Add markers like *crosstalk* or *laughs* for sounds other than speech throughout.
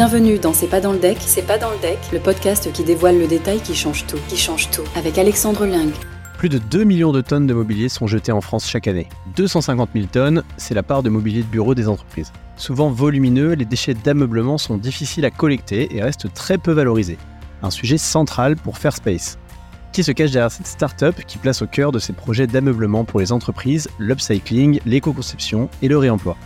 Bienvenue dans C'est pas dans le deck, c'est pas dans le deck, le podcast qui dévoile le détail qui change tout, qui change tout, avec Alexandre Ling. Plus de 2 millions de tonnes de mobilier sont jetées en France chaque année. 250 000 tonnes, c'est la part de mobilier de bureau des entreprises. Souvent volumineux, les déchets d'ameublement sont difficiles à collecter et restent très peu valorisés. Un sujet central pour Fairspace. Qui se cache derrière cette start-up qui place au cœur de ses projets d'ameublement pour les entreprises l'upcycling, l'éco-conception et le réemploi?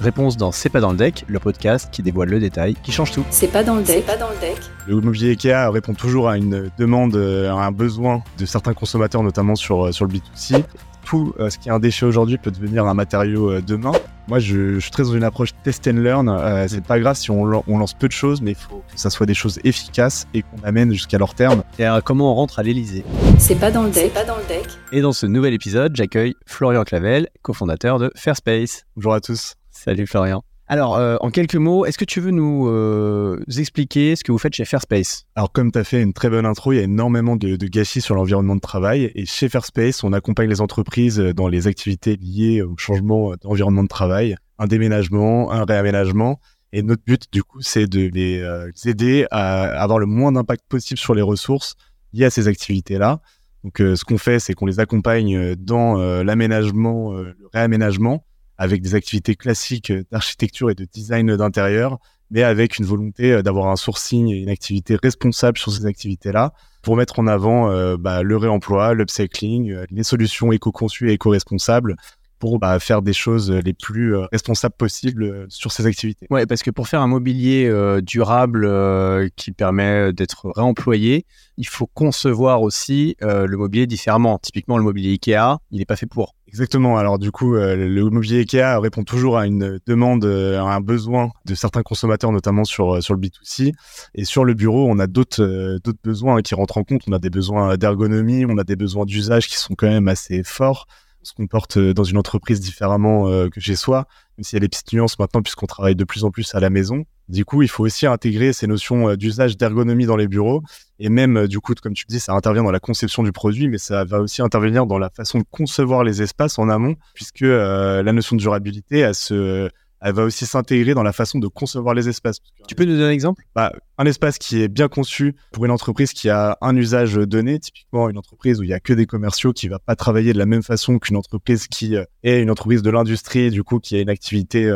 Réponse dans C'est pas dans le deck, le podcast qui dévoile le détail, qui change tout. C'est pas dans le deck, pas dans le deck. Le mobilier IKEA répond toujours à une demande, à un besoin de certains consommateurs, notamment sur, sur le B2C. Tout euh, ce qui est un déchet aujourd'hui peut devenir un matériau euh, demain. Moi, je, suis très dans une approche test and learn. Euh, c'est pas grave si on, lance peu de choses, mais il faut que ça soit des choses efficaces et qu'on amène jusqu'à leur terme. Et comment on rentre à l'Elysée C'est pas dans le deck, pas dans le deck. Et dans ce nouvel épisode, j'accueille Florian Clavel, cofondateur de Fairspace. Bonjour à tous. Salut Florian. Alors, euh, en quelques mots, est-ce que tu veux nous euh, expliquer ce que vous faites chez Fairspace? Alors, comme tu as fait une très bonne intro, il y a énormément de, gâchis sur l'environnement de travail. Et chez Fairspace, on accompagne les entreprises dans les activités liées au changement d'environnement de travail, un déménagement, un réaménagement. Et notre but, du coup, c'est de les euh, aider à avoir le moins d'impact possible sur les ressources liées à ces activités-là. Donc, ce qu'on fait, c'est qu'on les accompagne dans l'aménagement, le réaménagement, avec des activités classiques d'architecture et de design d'intérieur, mais avec une volonté euh, d'avoir un sourcing et une activité responsable sur ces activités-là pour mettre en avant euh, bah, le réemploi, l'upcycling, euh, les solutions éco-conçues et éco-responsables pour bah, faire des choses les plus responsables possibles sur ces activités. Ouais, parce que pour faire un mobilier durable qui permet d'être réemployé, il faut concevoir aussi le mobilier différemment. Typiquement, le mobilier Ikea, il n'est pas fait pour. Exactement. Alors du coup, euh, le mobilier Ikea répond toujours à une demande, euh, à un besoin de certains consommateurs, notamment sur euh, sur le B2C. Et sur le bureau, on a d'autres d'autres besoins qui rentrent en compte. On a des besoins d'ergonomie, on a des besoins d'usage qui sont quand même assez forts. On se comporte dans une entreprise différemment que chez soi, même s'il y a des petites nuances maintenant puisqu'on travaille de plus en plus à la maison. Du coup, il faut aussi intégrer ces notions d'usage d'ergonomie dans les bureaux. Et même, du coup, comme tu dis, ça intervient dans la conception du produit, mais ça va aussi intervenir dans la façon de concevoir les espaces en amont, puisque la notion de durabilité, elle, se, elle va aussi s'intégrer dans la façon de concevoir les espaces. Tu peux nous donner un exemple? Bah, Un espace qui est bien conçu pour une entreprise qui a un usage donné, typiquement une entreprise où il y a que des commerciaux qui va pas travailler de la même façon qu'une entreprise qui est une entreprise de l'industrie, du coup, qui a une activité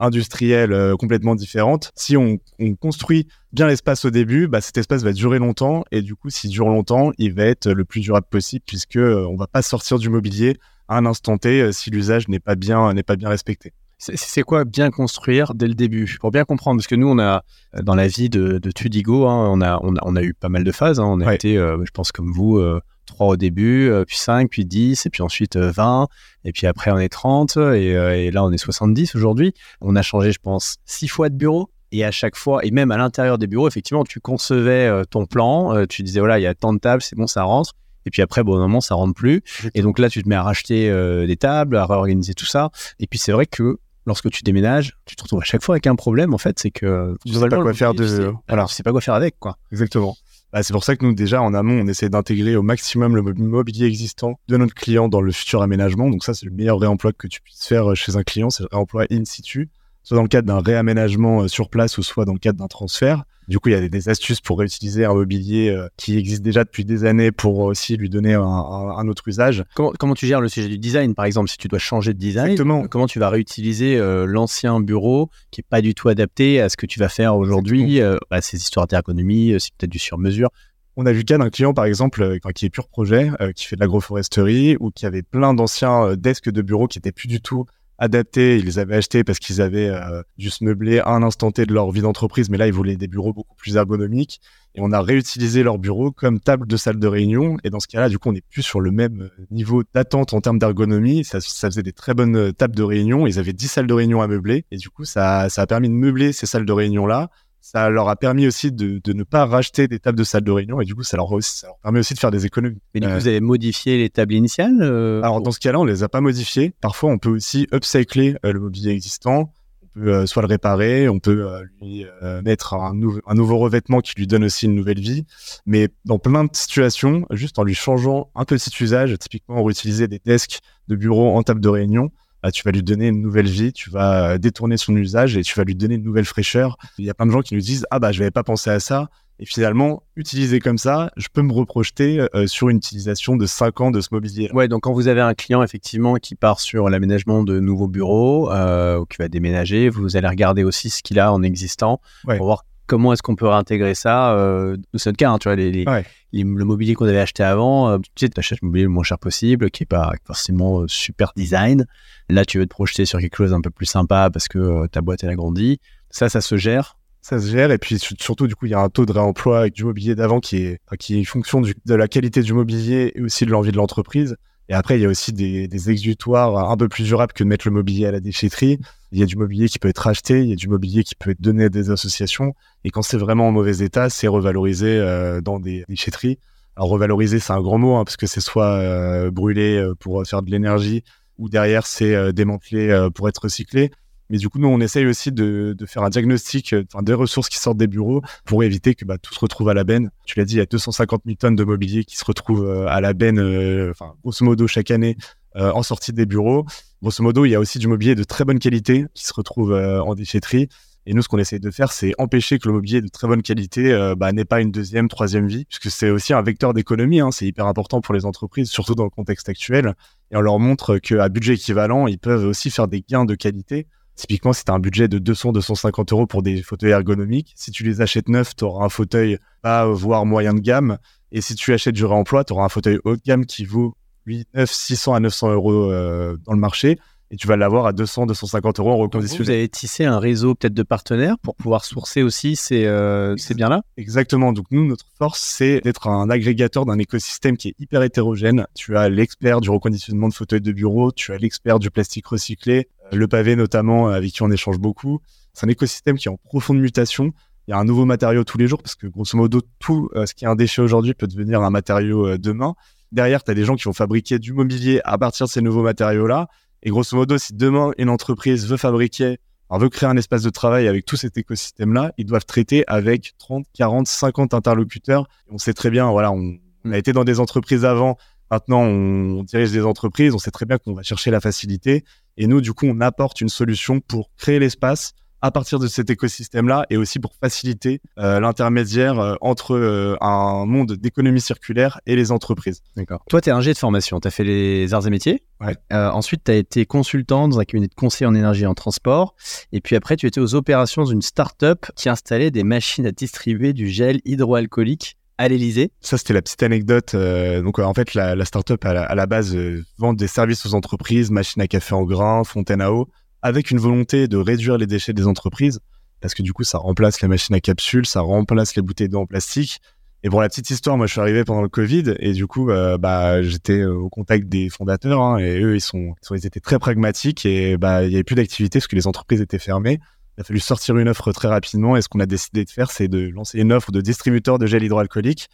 industrielle euh, complètement différente. Si on, construit bien l'espace au début, bah, cet espace va durer longtemps et du coup, s'il dure longtemps, il va être le plus durable possible puisque euh, on va pas sortir du mobilier à un instant T euh, si l'usage n'est pas bien pas bien respecté. C'est quoi bien construire dès le début? Pour bien comprendre, parce que nous, on a, dans la vie de, de Tudigo, hein, on, a, on, a, eu pas mal de phases. Hein. on a été, je pense, comme vous, 3 au début, euh, puis 5, puis 10, et puis ensuite 20, euh, et puis après on est 30, euh, et, là on est 70 aujourd'hui. On a changé, je pense, 6 fois de bureau. Et à chaque fois, et même à l'intérieur des bureaux, effectivement, tu concevais ton plan, tu disais, voilà, il y a tant de tables, c'est bon, ça rentre. Et puis après, bon, moment, ça rentre plus. Et donc là, tu te mets à racheter des tables, à réorganiser tout ça. Et puis c'est vrai que lorsque tu déménages, tu te retrouves à chaque fois avec un problème, en fait, c'est que tu sais pas quoi faire de. Alors, tu sais pas quoi faire avec, quoi. Exactement. Bah, c'est pour ça que nous, déjà, en amont, on essaie d'intégrer au maximum le mobilier existant de notre client dans le futur aménagement. Donc ça, c'est le meilleur réemploi que tu puisses faire euh, chez un client, c'est le réemploi in situ soit dans le cadre d'un réaménagement euh, sur place ou soit dans le cadre d'un transfert. Du coup, il y a des, astuces pour réutiliser un mobilier euh, qui existe déjà depuis des années pour aussi lui donner un, autre usage. Comment, tu gères le sujet du design, par exemple, si tu dois changer de design Comment tu vas réutiliser euh, l'ancien bureau qui est pas du tout adapté à ce que tu vas faire aujourd'hui bah, Ces histoires d'ergonomie, c'est peut-être du sur-mesure? On a vu le cas d'un client, par exemple, qui est pur projet, qui fait de l'agroforesterie ou qui avait plein d'anciens desks de bureau qui étaient plus du tout adaptés. Ils avaient achetés parce qu'ils avaient euh, dû se meubler à un instant T de leur vie d'entreprise, mais là, ils voulaient des bureaux beaucoup plus ergonomiques. Et on a réutilisé leurs bureaux comme table de salle de réunion. Et dans ce cas-là, du coup, on n'est plus sur le même niveau d'attente en termes d'ergonomie. Ça, faisait des très bonnes euh, tables de réunion. Ils avaient 10 salles de réunion à meubler. Et du coup, ça, ça a permis de meubler ces salles de réunion-là ça leur a permis aussi de, de, ne pas racheter des tables de salle de réunion et du coup ça leur, ça leur permet aussi de faire des économies. Mais du coup vous avez modifié les tables initiales euh, Alors dans ce cas-là on les a pas modifiées. Parfois on peut aussi upcycler euh, le mobilier existant. On peut euh, soit le réparer, on peut lui mettre un, un, nouveau revêtement qui lui donne aussi une nouvelle vie. Mais dans plein de situations, juste en lui changeant un petit usage, typiquement on réutilisait des desks de bureau en table de réunion, tu vas lui donner une nouvelle vie, tu vas détourner son usage et tu vas lui donner une nouvelle fraîcheur. Il y a plein de gens qui nous disent ah bah je n'avais pas pensé à ça. Et finalement, utilisé comme ça, je peux me reprojeter euh, sur une utilisation de 5 ans de ce mobilier. Ouais, donc quand vous avez un client effectivement qui part sur l'aménagement de nouveaux bureaux euh, ou qui va déménager, vous allez regarder aussi ce qu'il a en existant pour voir comment est-ce qu'on peut réintégrer ça. Euh, c'est notre cas, hein, tu vois, les, le mobilier qu'on avait acheté avant, euh, tu sais, achètes le mobilier le moins cher possible, qui n'est pas forcément super design. Là, tu veux te projeter sur quelque chose un peu plus sympa parce que ta boîte, elle a grandi. Ça, ça se gère ça se gère et puis surtout du coup il y a un taux de réemploi avec du mobilier d'avant qui est qui est fonction de la qualité du mobilier et aussi de l'envie de l'entreprise et après il y a aussi des, des, exutoires un peu plus durables que de mettre le mobilier à la déchetterie. Il y a du mobilier qui peut être acheté il y a du mobilier qui peut être donné à des associations. Et quand c'est vraiment en mauvais état c'est revalorisé euh, dans des déchetteries. Alors revaloriser c'est un grand mot hein, parce que c'est soit euh, brûlé euh, pour faire de l'énergie ou derrière c'est démantelé pour être recyclé mais du coup, nous, on essaye aussi de, de faire un diagnostic euh, des ressources qui sortent des bureaux pour éviter que bah, tout se retrouve à la benne. Tu l'as dit, il y a 250 000 tonnes de mobilier qui se retrouvent euh, à la benne, euh, enfin, grosso modo, chaque année en sortie des bureaux. Grosso modo, il y a aussi du mobilier de très bonne qualité qui se retrouve en déchetterie. Et nous, ce qu'on essaye de faire, c'est empêcher que le mobilier de très bonne qualité bah, n'ait pas une deuxième, troisième vie, puisque c'est aussi un vecteur d'économie. Hein, c'est hyper important pour les entreprises, surtout dans le contexte actuel. Et on leur montre qu'à budget équivalent, ils peuvent aussi faire des gains de qualité Typiquement, si tu as un budget de 200-250 euros pour des fauteuils ergonomiques, si tu les achètes neufs, tu auras un fauteuil pas voire moyen de gamme. Et si tu achètes du réemploi, tu auras un fauteuil haut de gamme qui vaut 8, 9, 600 à 900 euros euh, dans le marché et tu vas l'avoir à 200, 250 euros en reconditionné. Vous avez tissé un réseau peut-être de partenaires pour pouvoir sourcer aussi ces, euh, ces biens-là? Exactement. Donc nous, notre force, c'est d'être un agrégateur d'un écosystème qui est hyper hétérogène. Tu as l'expert du reconditionnement de fauteuils de bureau, tu as l'expert du plastique recyclé, euh, le pavé notamment, avec qui on échange beaucoup. C'est un écosystème qui est en profonde mutation. Il y a un nouveau matériau tous les jours parce que grosso modo, tout euh, ce qui est un déchet aujourd'hui peut devenir un matériau demain. Derrière, tu as des gens qui vont fabriquer du mobilier à partir de ces nouveaux matériaux-là et grosso modo, si demain une entreprise veut fabriquer, veut créer un espace de travail avec tout cet écosystème-là, ils doivent traiter avec 30, 40, 50 interlocuteurs. on sait très bien, voilà, on, a été dans des entreprises avant, maintenant on, dirige des entreprises, on sait très bien qu'on va chercher la facilité. Et nous, du coup, on apporte une solution pour créer l'espace, à partir de cet écosystème-là et aussi pour faciliter euh, l'intermédiaire euh, entre euh, un monde d'économie circulaire et les entreprises. D'accord. Toi, tu es ingé de formation, tu as fait les arts et métiers. Ouais. ensuite, tu as été consultant dans un cabinet de conseil en énergie et en transport. Et puis après, tu étais aux opérations d'une start-up qui installait des machines à distribuer du gel hydroalcoolique à l'Elysée. Ça, c'était la petite anecdote. donc, en fait, la, la start-up, à la, à la base, vend des services aux entreprises, machines à café en grains, fontaine à eau avec une volonté de réduire les déchets des entreprises, parce que du coup, ça remplace les machines à capsules, ça remplace les bouteilles d'eau en plastique. Et pour la petite histoire, moi, je suis arrivé pendant le Covid et du coup, euh, bah, j'étais euh, au contact des fondateurs hein, et eux, ils étaient très pragmatiques et bah, il y avait plus d'activité parce que les entreprises étaient fermées. Il a fallu sortir une offre très rapidement et ce qu'on a décidé de faire, c'est de lancer une offre de distributeur de gel hydroalcoolique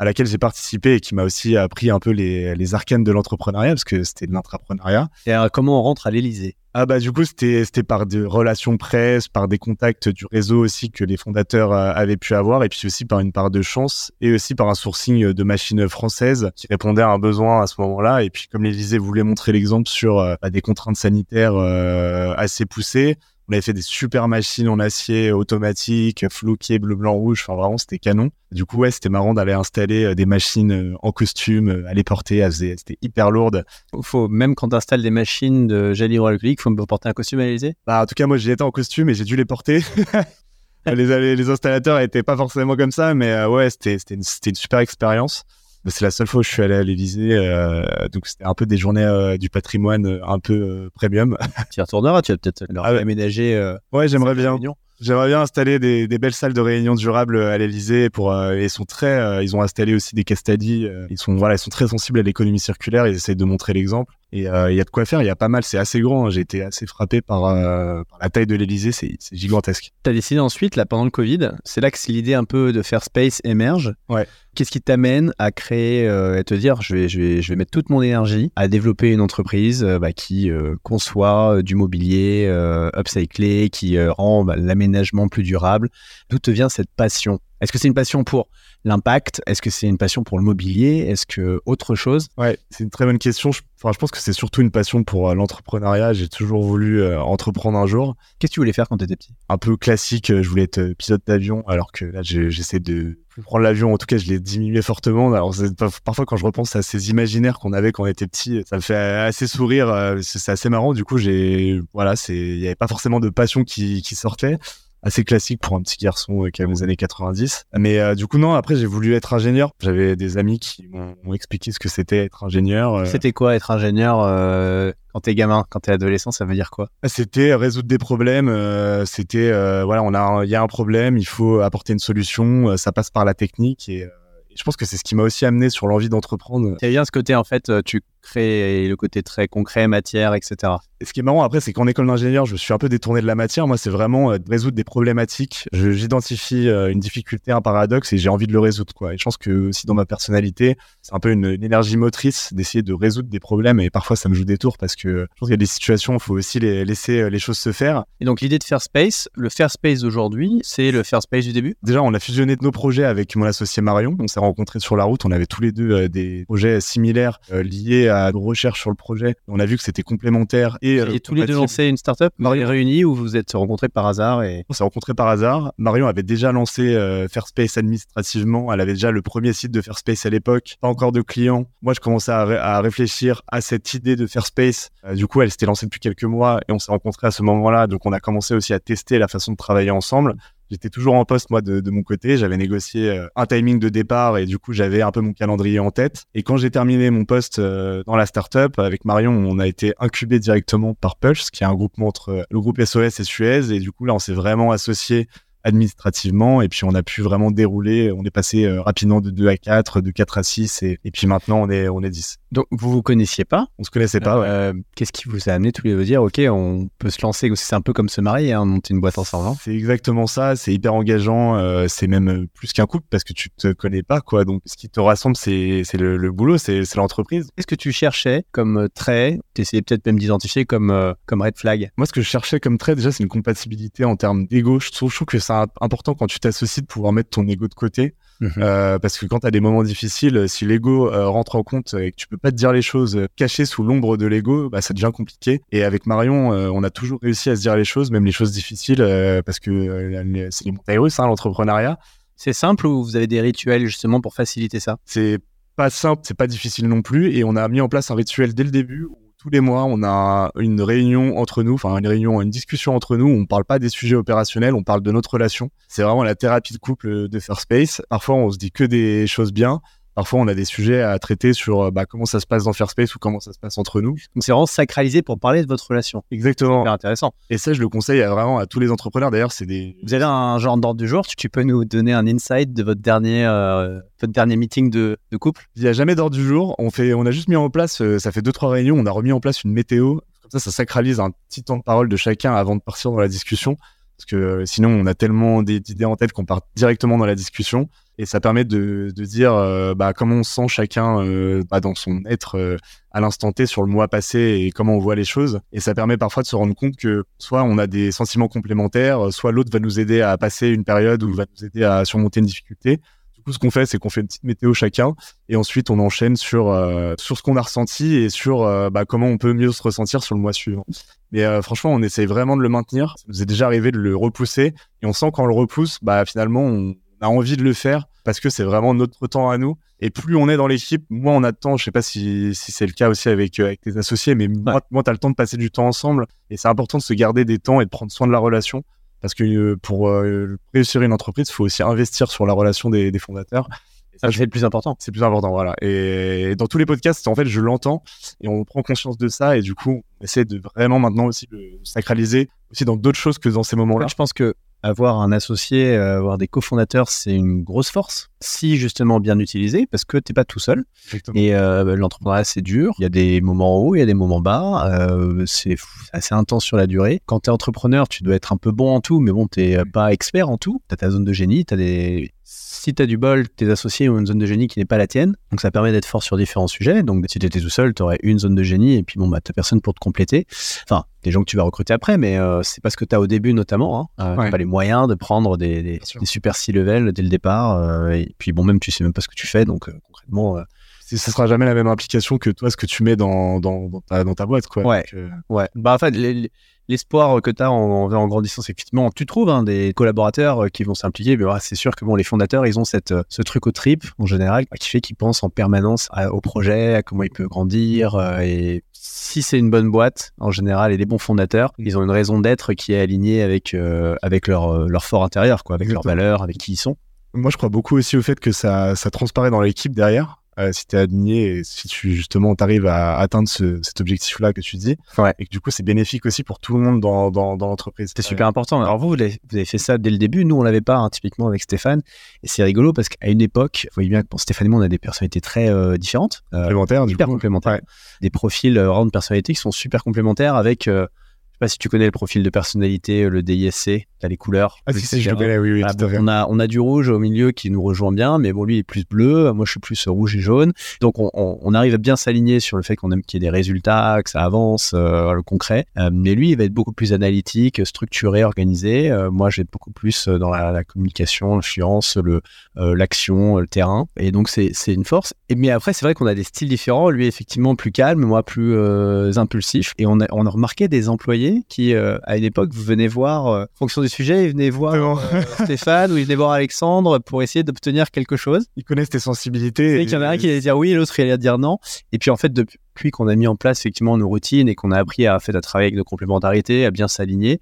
à laquelle j'ai participé et qui m'a aussi appris un peu les, les arcanes de l'entrepreneuriat parce que c'était de l'intrapreneuriat. Et alors, comment on rentre à l'Elysée ah bah du coup c'était c'était par des relations presse, par des contacts du réseau aussi que les fondateurs euh, avaient pu avoir et puis aussi par une part de chance et aussi par un sourcing de machines françaises qui répondaient à un besoin à ce moment-là et puis comme l'Élysée voulait montrer l'exemple sur euh, bah, des contraintes sanitaires euh, assez poussées, on avait fait des super machines en acier automatique, floqué, bleu, blanc, rouge. Enfin, vraiment, c'était canon. Du coup, ouais, c'était marrant d'aller installer euh, des machines euh, en costume, euh, à les porter. C'était hyper lourde. Faut, même quand tu installes des machines de gel hydroalcoolique, faut me porter un costume à l'Elysée Bah, en tout cas, moi, j'y étais en costume et j'ai dû les porter. *laughs* les, les, installateurs n'étaient pas forcément comme ça, mais ouais, c'était une, une super expérience c'est la seule fois où je suis allé à l'Élysée, euh, donc c'était un peu des journées euh, du patrimoine euh, un peu premium. *laughs* Tu y retourneras, tu vas peut-être leur ah aménager. ouais, j'aimerais bien. J'aimerais bien installer des, des, belles salles de réunion durables à l'Elysée. Pour, ils sont très, ils ont installé aussi des case ils sont, voilà, ils sont très sensibles à l'économie circulaire. Ils essayent de montrer l'exemple. Et il y a de quoi faire. Il y a pas mal. C'est assez grand. Hein. J'ai été assez frappé par, par la taille de l'Elysée. C'est gigantesque. Tu as décidé ensuite, là, pendant le Covid, c'est là que l'idée un peu de faire space émerge. Ouais. Qu'est-ce qui t'amène à créer euh, et te dire je vais, je, vais, je vais mettre toute mon énergie à développer une entreprise euh, bah, qui euh, conçoit du mobilier upcyclé, qui rend bah, l'aménagement plus durable? D'où te vient cette passion? Est-ce que c'est une passion pour l'impact? Est-ce que c'est une passion pour le mobilier? Est-ce que autre chose? Ouais, c'est une très bonne question. Je, enfin, je pense que c'est surtout une passion pour euh, l'entrepreneuriat. J'ai toujours voulu euh, entreprendre un jour. Qu'est-ce que tu voulais faire quand tu étais petit? Un peu classique, euh, je voulais être pilote d'avion, alors que là, j'essaie de plus prendre l'avion. En tout cas, je l'ai diminué fortement. Alors, parfois, quand je repense à ces imaginaires qu'on avait quand on était petit, ça me fait assez sourire. C'est assez marrant. Du coup, j'ai, voilà, c'est, il n'y avait pas forcément de passion qui, qui sortait assez classique pour un petit garçon euh, qui a les années 90. Mais euh, du coup, non, après, j'ai voulu être ingénieur. J'avais des amis qui m'ont expliqué ce que c'était être ingénieur. Euh. C'était quoi être ingénieur quand t'es gamin, quand t'es adolescent, ça veut dire quoi? Ah, C'était résoudre des problèmes. c'était, voilà, on a, il y a un problème, il faut apporter une solution. ça passe par la technique et je pense que c'est ce qui m'a aussi amené sur l'envie d'entreprendre. C'est bien ce côté, en fait, tu crées le côté très concret, matière, etc. Et ce qui est marrant après, c'est qu'en école d'ingénieur, je me suis un peu détourné de la matière. Moi, c'est vraiment euh, de résoudre des problématiques. J'identifie euh, une difficulté, un paradoxe et j'ai envie de le résoudre. Quoi. Et je pense que aussi dans ma personnalité, c'est un peu une, énergie motrice d'essayer de résoudre des problèmes. Et parfois, ça me joue des tours parce que je pense qu'il y a des situations où il faut aussi les, laisser euh, les choses se faire. Et donc, l'idée de Fair Space, le Fair Space d'aujourd'hui, c'est le Fair Space du début? Déjà, on a fusionné nos projets avec mon associé Marion. On s'est rencontrés sur la route. On avait tous les deux des projets similaires liés à nos recherches sur le projet. On a vu que c'était complémentaire et, et tous les deux lancé une startup Marion réunie ou vous vous êtes rencontrés par hasard et... On s'est rencontrés par hasard. Marion avait déjà lancé euh, Fairspace administrativement. Elle avait déjà le premier site de Fairspace à l'époque. Pas encore de clients. Moi, je commençais à, réfléchir à cette idée de Fairspace. Euh, du coup, elle s'était lancée depuis quelques mois et on s'est rencontrés à ce moment-là. Donc, on a commencé aussi à tester la façon de travailler ensemble. J'étais toujours en poste, moi, de, mon côté. J'avais négocié euh, un timing de départ et du coup, j'avais un peu mon calendrier en tête. Et quand j'ai terminé mon poste euh, dans la startup, avec Marion, on a été incubé directement par Pulse, qui est un groupement entre euh, le groupe SOS et Suez. Et du coup, là, on s'est vraiment associé administrativement et puis on a pu vraiment dérouler on est passé euh, rapidement de 2 à 4 de 4 à 6 et, et, puis maintenant on est on est 10 donc vous vous connaissiez pas? On se connaissait pas euh, qu'est-ce qui vous a amené tous les deux à dire ok on peut se lancer c'est un peu comme se marier hein, monter une boîte ensemble hein. c'est exactement ça c'est hyper engageant euh, c'est même plus qu'un couple parce que tu te connais pas quoi. Donc ce qui te rassemble c'est le, le boulot c'est l'entreprise. Qu'est-ce que tu cherchais comme trait? T'essayais peut-être même d'identifier comme comme red flag? Moi ce que je cherchais comme trait déjà c'est une compatibilité en termes d'ego. Je trouve, je trouve que c'est important quand tu t'associes de pouvoir mettre ton ego de côté. Mhm. Euh, parce que quand tu as des moments difficiles, si l'ego euh, rentre en compte et que tu peux pas te dire les choses euh, cachées sous l'ombre de l'ego, bah, ça devient compliqué. Et avec Marion, on a toujours réussi à se dire les choses, même les choses difficiles, parce que c'est les montagnes russes, hein, l'entrepreneuriat. C'est simple ou vous avez des rituels justement pour faciliter ça? C'est pas simple, c'est pas difficile non plus. Et on a mis en place un rituel dès le début tous les mois, on a une réunion entre nous, enfin une réunion, une discussion entre nous. On parle pas des sujets opérationnels, on parle de notre relation. C'est vraiment la thérapie de couple de Fair Space. Parfois, on se dit que des choses bien. Parfois, on a des sujets à traiter sur euh, bah, comment ça se passe dans Fairspace ou comment ça se passe entre nous. Donc, c'est vraiment sacralisé pour parler de votre relation. Exactement. C'est intéressant. Et ça, je le conseille à, vraiment à tous les entrepreneurs. D'ailleurs, c'est des. Vous avez un genre d'ordre du jour. Tu peux nous donner un insight de votre dernier, euh, votre dernier meeting de, couple? Il n'y a jamais d'ordre du jour. On, fait, on a juste mis en place, euh, ça fait deux, trois réunions, on a remis en place une météo. Comme ça, ça sacralise un petit temps de parole de chacun avant de partir dans la discussion parce que euh, sinon on a tellement d'idées en tête qu'on part directement dans la discussion. Et ça permet de, dire euh, bah, comment on sent chacun euh, bah, dans son être à l'instant T sur le mois passé et comment on voit les choses. Et ça permet parfois de se rendre compte que soit on a des sentiments complémentaires soit l'autre va nous aider à passer une période ou va nous aider à surmonter une difficulté coup, ce qu'on fait, c'est qu'on fait une petite météo chacun, et ensuite on enchaîne sur euh, sur ce qu'on a ressenti et sur euh, bah, comment on peut mieux se ressentir sur le mois suivant. Mais euh, franchement, on essaye vraiment de le maintenir. Ça nous est déjà arrivé de le repousser, et on sent quand on le repousse, bah finalement, on a envie de le faire parce que c'est vraiment notre temps à nous. Et plus on est dans l'équipe, moins on a de temps. Je sais pas si, si c'est le cas aussi avec, avec tes associés, mais moi, moi tu as le temps de passer du temps ensemble. Et c'est important de se garder des temps et de prendre soin de la relation. Parce que euh, pour euh, réussir une entreprise, il faut aussi investir sur la relation des, fondateurs. ça, c'est le plus important. C'est le plus important, voilà. Et dans tous les podcasts, en fait, je l'entends et on prend conscience de ça. Et du coup, on essaie de vraiment maintenant aussi le sacraliser aussi dans d'autres choses que dans ces moments-là. Je pense que avoir un associé, euh, avoir des cofondateurs, c'est une grosse force. Si justement bien utilisé, parce que tu n'es pas tout seul. Et euh, l'entrepreneuriat, c'est dur. Il y a des moments hauts, il y a des moments bas. Euh, c'est assez intense sur la durée. Quand tu es entrepreneur, tu dois être un peu bon en tout, mais bon, tu n'es pas expert en tout. Tu as ta zone de génie, tu as des si tu as du bol, tes associés ont une zone de génie qui n'est pas la tienne. Donc ça permet d'être fort sur différents sujets. Donc si tu étais tout seul, tu aurais une zone de génie et puis bon, bah, tu personne pour te compléter. Enfin, des gens que tu vas recruter après, mais euh, c'est pas ce que tu as au début notamment. Hein. Euh, pas les moyens de prendre des, des, super C-level dès le départ. Euh, et puis bon, même tu sais même pas ce que tu fais. Donc concrètement ça sera jamais la même implication que toi, ce que tu mets dans, dans, dans, ta, dans ta, boîte. Quoi. Ouais. ouais. Bah, en fait, l'espoir que tu as en, en, grandissant, c'est effectivement, tu trouves hein, des collaborateurs euh, qui vont s'impliquer. Mais c'est sûr que bon, les fondateurs, ils ont cette, euh, ce truc au trip, en général, qui fait qu'ils pensent en permanence au projet, à comment il peut grandir. Euh, et si c'est une bonne boîte, en général, et des bons fondateurs, ils ont une raison d'être qui est alignée avec, avec leur, leur fort intérieur, quoi, avec leurs valeurs, avec qui ils sont. Moi, je crois beaucoup aussi au fait que ça, ça transparaît dans l'équipe derrière. Euh, si tu es aligné et si tu justement arrives à atteindre cet objectif-là que tu dis. Et que du coup, c'est bénéfique aussi pour tout le monde dans, dans, l'entreprise. C'est super important. Alors vous, vous avez, fait ça dès le début. Nous, on l'avait pas, hein, typiquement avec Stéphane. Et c'est rigolo parce qu'à une époque, vous voyez bien que pour Stéphane et moi, on a des personnalités très euh, différentes. Euh, complémentaires, du coup. complémentaires. Des profils vraiment de personnalité qui sont super complémentaires avec pas si tu connais le profil de personnalité, le DISC, tu as les couleurs. Ah, si, si, je connais, oui, oui, On a, on a du rouge au milieu qui nous rejoint bien, mais bon, lui, il est plus bleu, moi, je suis plus rouge et jaune. Donc, on, on, arrive à bien s'aligner sur le fait qu'on aime qu'il y ait des résultats, que ça avance, euh, le concret. Euh, mais lui, il va être beaucoup plus analytique, structuré, organisé. Euh, moi, je vais être beaucoup plus dans la, la communication, l'influence, le, l'action, le terrain. Et donc, c'est, c'est une force. Et, mais après, c'est vrai qu'on a des styles différents. Lui, effectivement, plus calme, moi, plus impulsif. Et on a, on a remarqué des employés qui, euh, à une époque, venez voir, euh, en fonction du sujet, ils venaient voir euh, Stéphane ou ils venaient voir Alexandre pour essayer d'obtenir quelque chose. Ils connaissent tes sensibilités. Et qu'il y en a un qui allait dire oui, l'autre il allait dire non. Et puis en fait, depuis qu'on a mis en place effectivement nos routines et qu'on a appris à, fait, à travailler avec nos complémentarités, à bien s'aligner,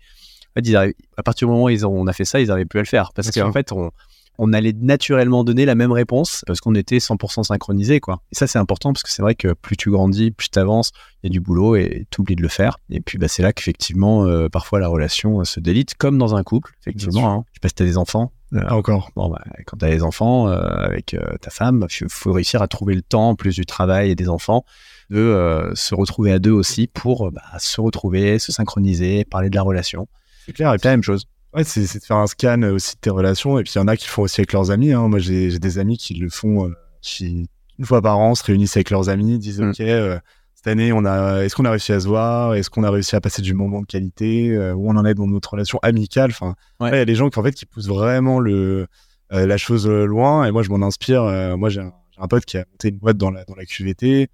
à partir du moment où ils ont, on a fait ça, ils n'arrivaient plus à le faire. Parce qu'en fait, on, on allait naturellement donner la même réponse parce qu'on était 100% synchronisé quoi. Et ça c'est important parce que c'est vrai que plus tu grandis, plus tu avances, il y a du boulot et tu oublies de le faire. Et puis bah, c'est là qu'effectivement euh, parfois la relation euh, se délite comme dans un couple effectivement. Hein. Je sais pas si tu as des enfants. Euh, ah, encore. Bon, bah, quand tu as des enfants avec ta femme, il faut réussir à trouver le temps, plus du travail et des enfants, de se retrouver à deux aussi pour bah, se retrouver, se synchroniser, parler de la relation. C'est clair, et puis la même chose. Ouais, c'est de faire un scan aussi de tes relations. Et puis, il y en a qui font aussi avec leurs amis. Hein. Moi, j'ai des amis qui le font euh, qui, une fois par an, se réunissent avec leurs amis, disent mm. OK, euh, cette année, on a, est-ce qu'on a réussi à se voir? Est-ce qu'on a réussi à passer du moment de qualité? Euh, Où on en est dans notre relation amicale? Enfin, il y a des gens qui, en fait, qui poussent vraiment le, la chose loin. Et moi, je m'en inspire. moi, j'ai un, un, pote qui a monté une boîte dans la, dans la QVT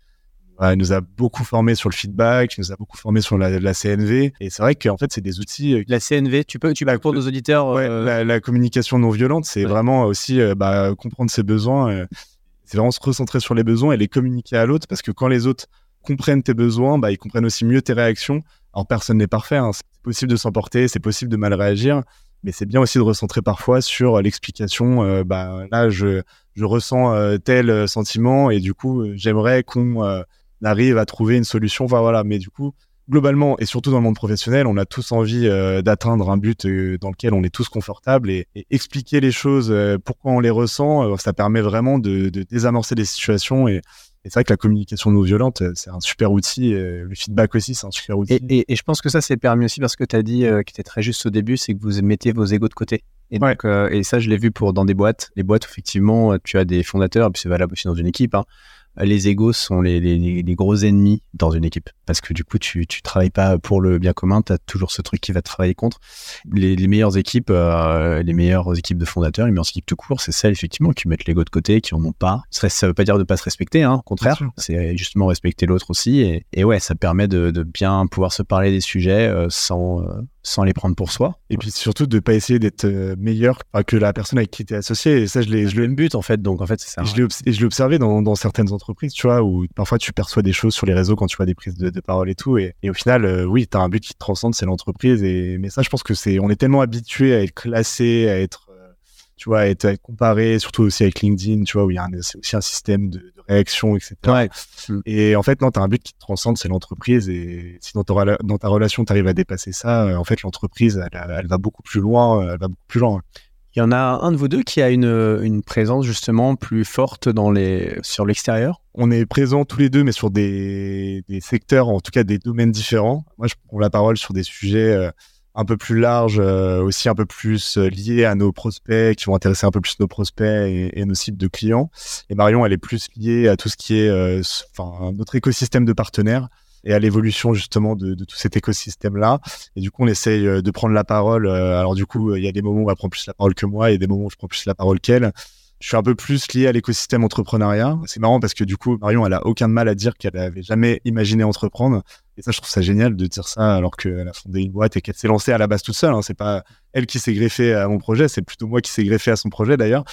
il nous a beaucoup formé sur le feedback, il nous a beaucoup formé sur la, CNV. Et c'est vrai qu'en fait, c'est des outils. Euh, la CNV, tu peux, tu peux pour nos auditeurs. Euh, la, communication non violente, c'est vraiment aussi euh, bah, comprendre ses besoins. c'est vraiment se recentrer sur les besoins et les communiquer à l'autre parce que quand les autres comprennent tes besoins, bah, ils comprennent aussi mieux tes réactions. Alors, personne n'est parfait. Hein. C'est possible de s'emporter, c'est possible de mal réagir mais c'est bien aussi de recentrer parfois sur l'explication. bah, là, je, je ressens tel sentiment et du coup, j'aimerais qu'on arrive à trouver une solution. Enfin, voilà, mais du coup, globalement, et surtout dans le monde professionnel, on a tous envie euh, d'atteindre un but euh, dans lequel on est tous confortables et, expliquer les choses, euh, pourquoi on les ressent, ça permet vraiment de, désamorcer des situations et, c'est vrai que la communication non violente, c'est un super outil. le feedback aussi, c'est un super outil. Et, je pense que ça, c'est permis aussi parce que tu as dit, qui était très juste au début, c'est que vous mettez vos égos de côté. Et, donc, et ça, je l'ai vu pour dans des boîtes. Les boîtes, effectivement, tu as des fondateurs, et puis c'est valable aussi dans une équipe. Hein les égos sont les, les, les, gros ennemis dans une équipe. Parce que du coup, tu, tu travailles pas pour le bien commun, tu as toujours ce truc qui va te travailler contre. Les, les meilleures équipes, euh, les meilleures équipes de fondateurs, les meilleures équipes tout court, c'est celles effectivement qui mettent l'ego de côté, qui en ont pas. Ça veut pas dire de pas se respecter, hein, au contraire. C'est justement respecter l'autre aussi. Et, et, ouais, ça permet de, de, bien pouvoir se parler des sujets euh, sans, euh, sans les prendre pour soi. Et puis surtout de pas essayer d'être meilleur que la personne avec qui tu es associé. Et ça, je l'ai. Je le but en fait. Donc en fait, c'est ça. Et je l'ai observé dans, dans, certaines entreprises, tu vois, où parfois tu perçois des choses sur les réseaux quand tu vois des prises de, de parole et tout. Et, et au final, euh, oui, tu as un but qui te transcende, c'est l'entreprise. Et mais ça, je pense que c'est, on est tellement habitué à être classé, à être tu vois, être, comparé, surtout aussi avec LinkedIn, tu vois, où il y a aussi un système de, de réaction, etc. Ouais. Et en fait, non, tu as un but qui te transcende, c'est l'entreprise. Et si dans, ta, dans ta relation, tu arrives à dépasser ça, euh, en fait, l'entreprise, elle, elle, va beaucoup plus loin, elle va beaucoup plus loin. Il y en a un de vous deux qui a une, présence justement plus forte dans les, sur l'extérieur? On est présents tous les deux, mais sur des, secteurs, en tout cas des domaines différents. Moi, je prends la parole sur des sujets euh, un peu plus large, aussi un peu plus lié à nos prospects, qui vont intéresser un peu plus nos prospects et, nos cibles de clients. Et Marion, elle est plus liée à tout ce qui est, enfin, notre écosystème de partenaires et à l'évolution justement de, tout cet écosystème-là. Et du coup, on essaye de prendre la parole. alors du coup, il y a des moments où elle prend plus la parole que moi et des moments où je prends plus la parole qu'elle je suis un peu plus lié à l'écosystème entrepreneuriat. C'est marrant parce que du coup, Marion, elle a aucun mal à dire qu'elle n'avait jamais imaginé entreprendre. Et ça, je trouve ça génial de dire ça alors qu'elle a fondé une boîte et qu'elle s'est lancée à la base toute seule. Hein. C'est pas elle qui s'est greffée à mon projet, c'est plutôt moi qui s'est greffé à son projet d'ailleurs.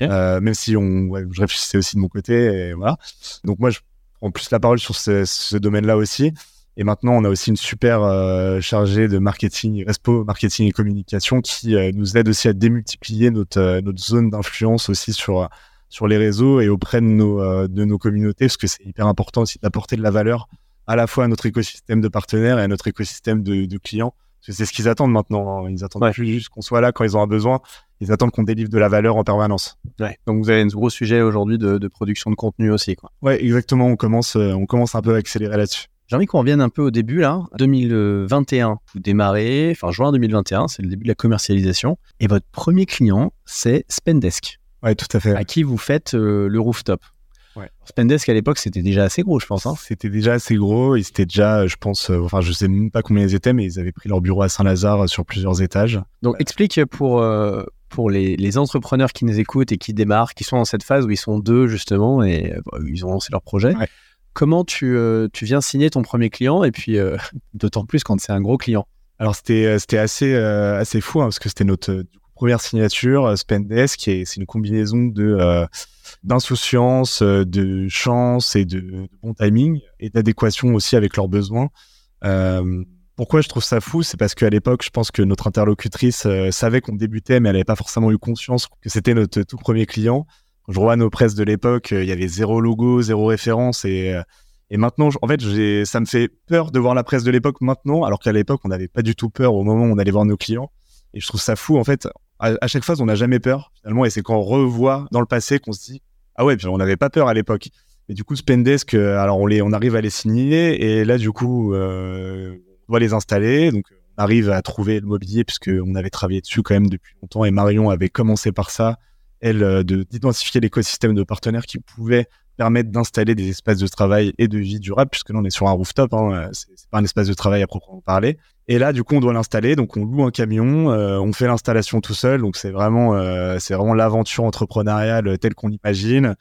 Euh, même si on, je réfléchissais aussi de mon côté et voilà. Donc moi, je prends plus la parole sur ce, ce domaine-là aussi. Et maintenant, on a aussi une super euh, chargée de marketing, Respo marketing et communication qui euh, nous aide aussi à démultiplier notre, euh, notre zone d'influence aussi sur, sur les réseaux et auprès de nos, de nos communautés, parce que c'est hyper important aussi d'apporter de la valeur à la fois à notre écosystème de partenaires et à notre écosystème de, de clients. Parce que c'est ce qu'ils attendent maintenant. Hein. Ils attendent plus juste qu'on soit là quand ils ont un besoin. Ils attendent qu'on délivre de la valeur en permanence. Ouais. Donc vous avez un gros sujet aujourd'hui de, de, production de contenu aussi. Quoi. Ouais, exactement. On commence, on commence un peu à accélérer là-dessus. J'ai envie qu'on revienne un peu au début là. 2021, vous démarrez, enfin juin 2021, c'est le début de la commercialisation. Et votre premier client, c'est Spendesk. Ouais, tout à fait. À qui vous faites euh, le rooftop. Ouais. Spendesk à l'époque, c'était déjà assez gros, je pense. Hein. C'était déjà assez gros. Ils étaient déjà, je pense, euh, enfin, je sais même pas combien ils étaient, mais ils avaient pris leur bureau à Saint-Lazare euh, sur plusieurs étages. Donc, explique pour, pour les, les, entrepreneurs qui nous écoutent et qui démarrent, qui sont dans cette phase où ils sont deux, justement, et ils ont lancé leur projet. Ouais comment euh, tu, viens signer ton premier client et puis euh, *laughs* d'autant plus quand c'est un gros client? Alors c'était euh, assez assez fou hein, parce que c'était notre première signature Spendesk qui c'est une combinaison de d'insouciance, de chance et de, bon timing et d'adéquation aussi avec leurs besoins. Pourquoi je trouve ça fou C'est parce qu'à l'époque, je pense que notre interlocutrice savait qu'on débutait, mais elle n'avait pas forcément eu conscience que c'était notre tout premier client je vois nos presses de l'époque, euh, il y avait zéro logo, zéro référence et euh, et maintenant, en fait, ça me fait peur de voir la presse de l'époque maintenant, alors qu'à l'époque, on n'avait pas du tout peur au moment où on allait voir nos clients. Et je trouve ça fou, en fait. À, chaque phase, on n'a jamais peur, finalement. Et c'est quand on revoit dans le passé qu'on se dit, ah ouais, on n'avait pas peur à l'époque. Et du coup, Spendesk, euh, alors on les, on arrive à les signer. Et là, du coup, euh, doit les installer. Donc, on arrive à trouver le mobilier puisqu'on avait travaillé dessus quand même depuis longtemps. Et Marion avait commencé par ça elle, euh, d'identifier l'écosystème de partenaires qui pouvaient permettre d'installer des espaces de travail et de vie durable, puisque là on est sur un rooftop, hein, euh, c'est pas un espace de travail à proprement parler. Et là, du coup, on doit l'installer, donc on loue un camion, euh, on fait l'installation tout seul, donc c'est vraiment, c'est vraiment l'aventure entrepreneuriale telle qu'on l'imagine.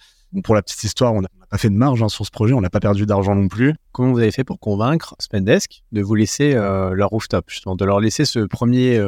Pour la petite histoire, on n'a pas fait de marge hein, sur ce projet, on n'a pas perdu d'argent non plus. Comment vous avez fait pour convaincre Spendesk de vous laisser leur rooftop, justement, de leur laisser ce premier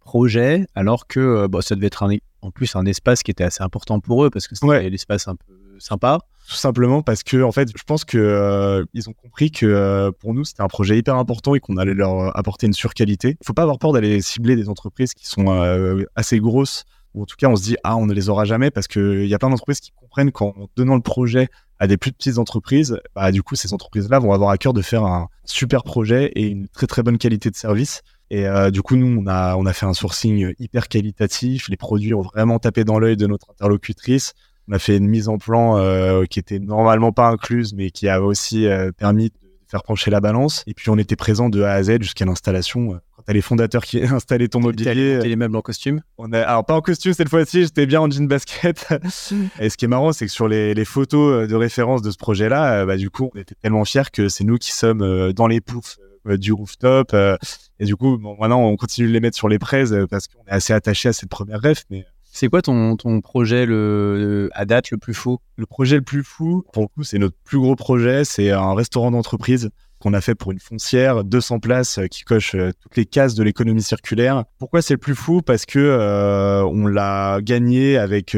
projet, alors que bah, ça devait être un, en plus un espace qui était assez important pour eux parce que c'était l'espace un peu sympa? Tout simplement parce que en fait, je pense que euh, ils ont compris que euh, pour nous c'était un projet hyper important et qu'on allait leur apporter une surqualité. Il faut pas avoir peur d'aller cibler des entreprises qui sont euh, assez grosses ou en tout cas on se dit ah on ne les aura jamais parce que il y a plein d'entreprises qui comprennent qu'en donnant le projet à des plus petites entreprises, bah, du coup ces entreprises-là vont avoir à cœur de faire un super projet et une très très bonne qualité de service. Et euh, du coup, nous, on a, on a fait un sourcing hyper qualitatif. Les produits ont vraiment tapé dans l'œil de notre interlocutrice. On a fait une mise en plan euh, qui était normalement pas incluse, mais qui a aussi euh, permis de faire pencher la balance. Et puis, on était présent de A à Z jusqu'à l'installation. T'as les fondateurs qui *laughs* installé ton mobilier, les meubles en costume. On a, alors pas en costume cette fois-ci, j'étais bien en jean basket. *laughs* et ce qui est marrant, c'est que sur les, les, photos de référence de ce projet-là, bah, du coup, on était tellement fiers que c'est nous qui sommes dans les poufs euh, du rooftop. Euh, et du coup, maintenant, on continue de les mettre sur les praises euh, parce qu'on est assez attaché à cette première ref. Mais c'est quoi ton, ton projet le, à date le plus fou? Le projet le plus fou, pour le coup, c'est notre plus gros projet. C'est un restaurant d'entreprise qu'on a fait pour une foncière, 200 places qui coche toutes les cases de l'économie circulaire. Pourquoi c'est le plus fou? Parce que on l'a gagné avec